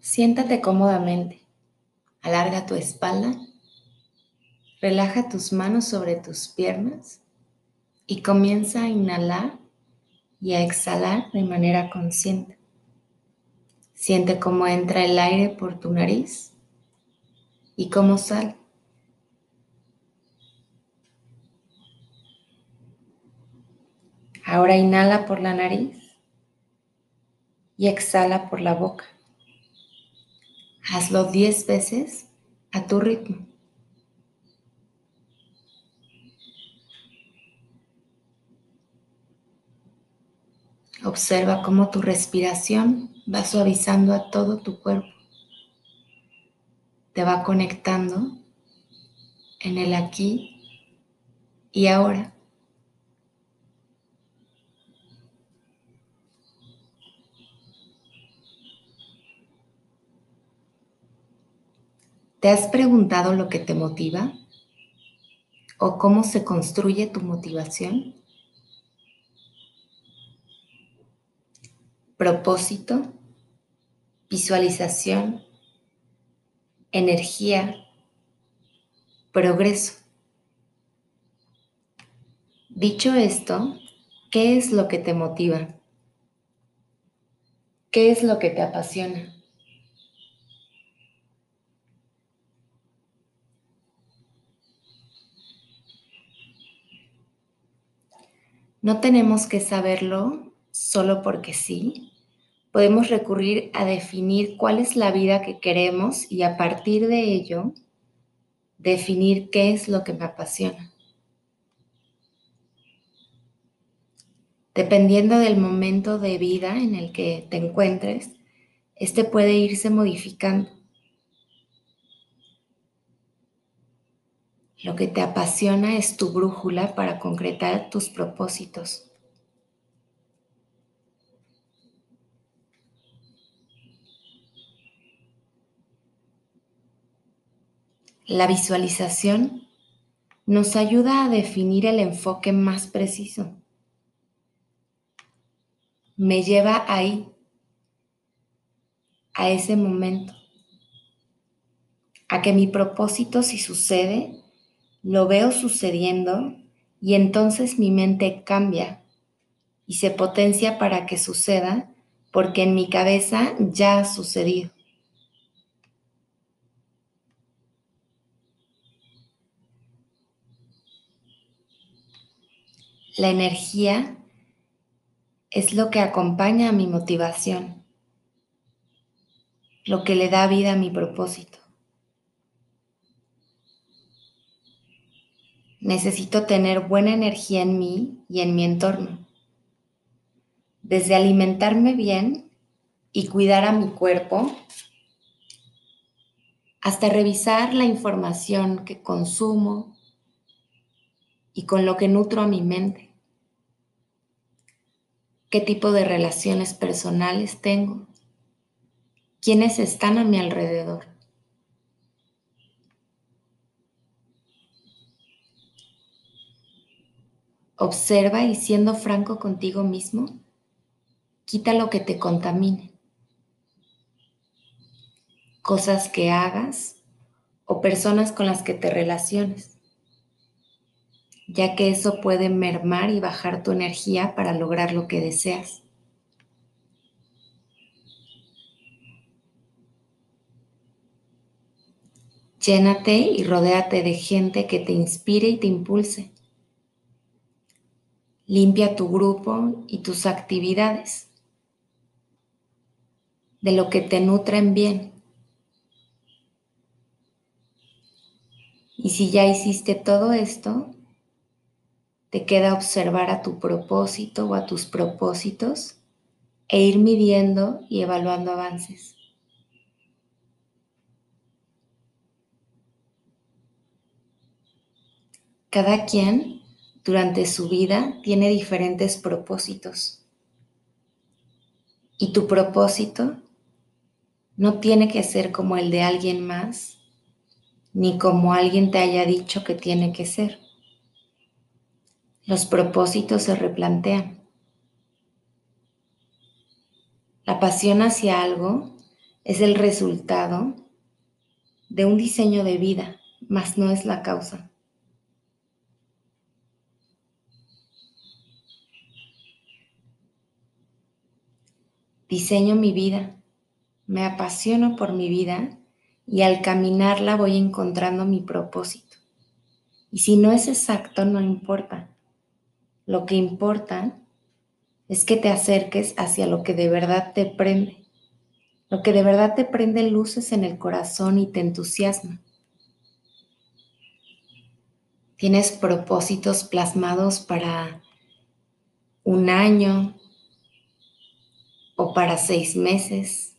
Siéntate cómodamente. Alarga tu espalda. Relaja tus manos sobre tus piernas y comienza a inhalar y a exhalar de manera consciente. Siente cómo entra el aire por tu nariz y cómo sale. Ahora inhala por la nariz y exhala por la boca. Hazlo 10 veces a tu ritmo. Observa cómo tu respiración va suavizando a todo tu cuerpo. Te va conectando en el aquí y ahora. ¿Te has preguntado lo que te motiva? ¿O cómo se construye tu motivación? Propósito, visualización, energía, progreso. Dicho esto, ¿qué es lo que te motiva? ¿Qué es lo que te apasiona? No tenemos que saberlo solo porque sí. Podemos recurrir a definir cuál es la vida que queremos y a partir de ello definir qué es lo que me apasiona. Dependiendo del momento de vida en el que te encuentres, este puede irse modificando. Lo que te apasiona es tu brújula para concretar tus propósitos. La visualización nos ayuda a definir el enfoque más preciso. Me lleva ahí, a ese momento, a que mi propósito si sucede lo veo sucediendo y entonces mi mente cambia y se potencia para que suceda porque en mi cabeza ya ha sucedido. La energía es lo que acompaña a mi motivación, lo que le da vida a mi propósito. Necesito tener buena energía en mí y en mi entorno. Desde alimentarme bien y cuidar a mi cuerpo, hasta revisar la información que consumo y con lo que nutro a mi mente. ¿Qué tipo de relaciones personales tengo? ¿Quiénes están a mi alrededor? Observa y siendo franco contigo mismo, quita lo que te contamine. Cosas que hagas o personas con las que te relaciones, ya que eso puede mermar y bajar tu energía para lograr lo que deseas. Llénate y rodéate de gente que te inspire y te impulse Limpia tu grupo y tus actividades de lo que te nutren bien. Y si ya hiciste todo esto, te queda observar a tu propósito o a tus propósitos e ir midiendo y evaluando avances. Cada quien durante su vida tiene diferentes propósitos. Y tu propósito no tiene que ser como el de alguien más, ni como alguien te haya dicho que tiene que ser. Los propósitos se replantean. La pasión hacia algo es el resultado de un diseño de vida, mas no es la causa. Diseño mi vida, me apasiono por mi vida y al caminarla voy encontrando mi propósito. Y si no es exacto, no importa. Lo que importa es que te acerques hacia lo que de verdad te prende, lo que de verdad te prende luces en el corazón y te entusiasma. Tienes propósitos plasmados para un año o para seis meses.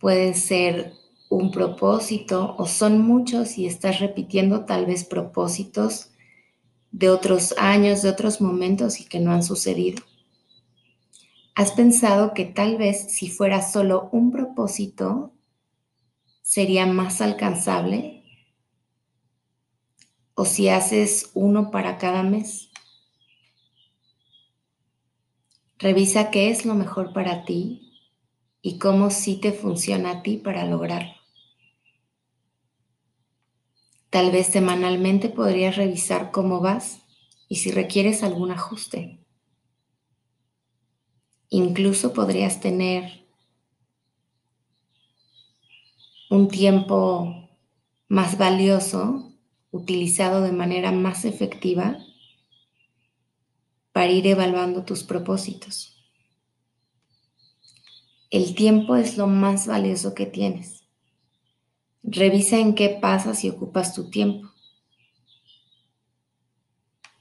Puede ser un propósito o son muchos y estás repitiendo tal vez propósitos de otros años, de otros momentos y que no han sucedido. ¿Has pensado que tal vez si fuera solo un propósito sería más alcanzable? ¿O si haces uno para cada mes? Revisa qué es lo mejor para ti y cómo sí te funciona a ti para lograrlo. Tal vez semanalmente podrías revisar cómo vas y si requieres algún ajuste. Incluso podrías tener un tiempo más valioso, utilizado de manera más efectiva para ir evaluando tus propósitos. El tiempo es lo más valioso que tienes. Revisa en qué pasas y ocupas tu tiempo.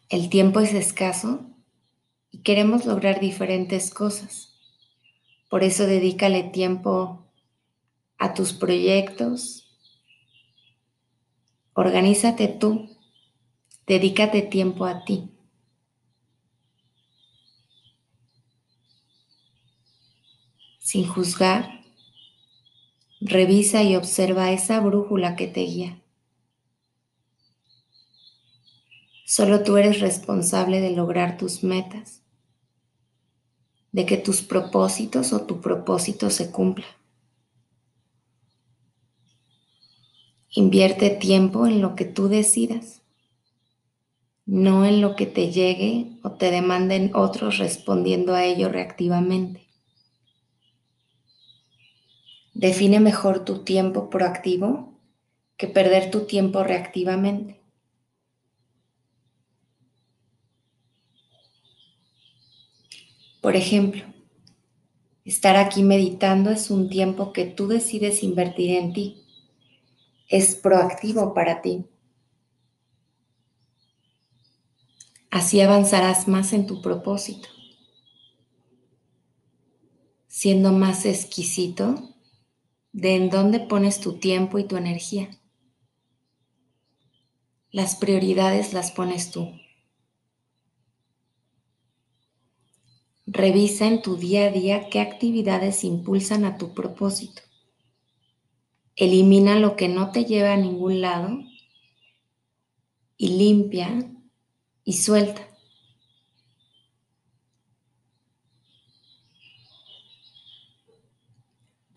El tiempo es escaso y queremos lograr diferentes cosas. Por eso dedícale tiempo a tus proyectos. Organízate tú. Dedícate tiempo a ti. Sin juzgar, Revisa y observa esa brújula que te guía. Solo tú eres responsable de lograr tus metas, de que tus propósitos o tu propósito se cumpla. Invierte tiempo en lo que tú decidas, no en lo que te llegue o te demanden otros respondiendo a ello reactivamente. Define mejor tu tiempo proactivo que perder tu tiempo reactivamente. Por ejemplo, estar aquí meditando es un tiempo que tú decides invertir en ti. Es proactivo para ti. Así avanzarás más en tu propósito, siendo más exquisito de en dónde pones tu tiempo y tu energía. Las prioridades las pones tú. Revisa en tu día a día qué actividades impulsan a tu propósito. Elimina lo que no te lleva a ningún lado y limpia y suelta.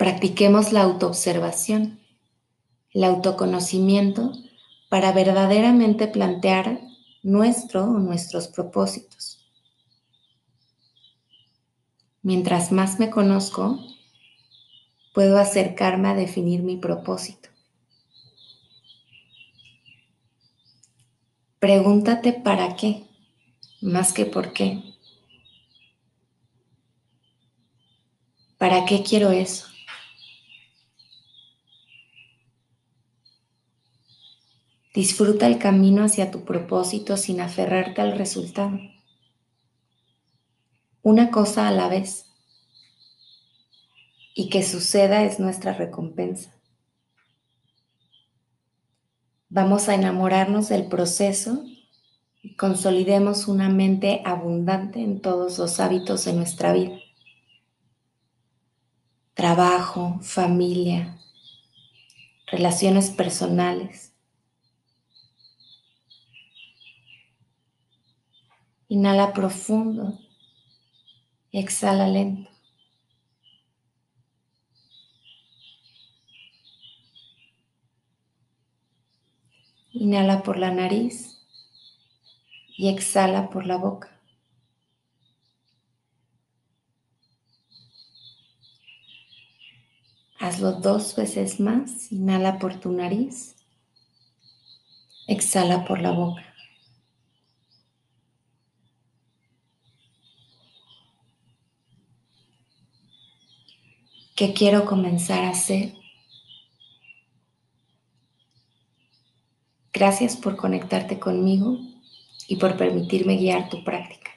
Practiquemos la autoobservación, el autoconocimiento para verdaderamente plantear nuestro o nuestros propósitos. Mientras más me conozco, puedo acercarme a definir mi propósito. Pregúntate para qué, más que por qué. ¿Para qué quiero eso? Disfruta el camino hacia tu propósito sin aferrarte al resultado. Una cosa a la vez. Y que suceda es nuestra recompensa. Vamos a enamorarnos del proceso y consolidemos una mente abundante en todos los hábitos de nuestra vida. Trabajo, familia, relaciones personales Inhala profundo. Exhala lento. Inhala por la nariz y exhala por la boca. Hazlo dos veces más. Inhala por tu nariz. Exhala por la boca. ¿Qué quiero comenzar a hacer? Gracias por conectarte conmigo y por permitirme guiar tu práctica.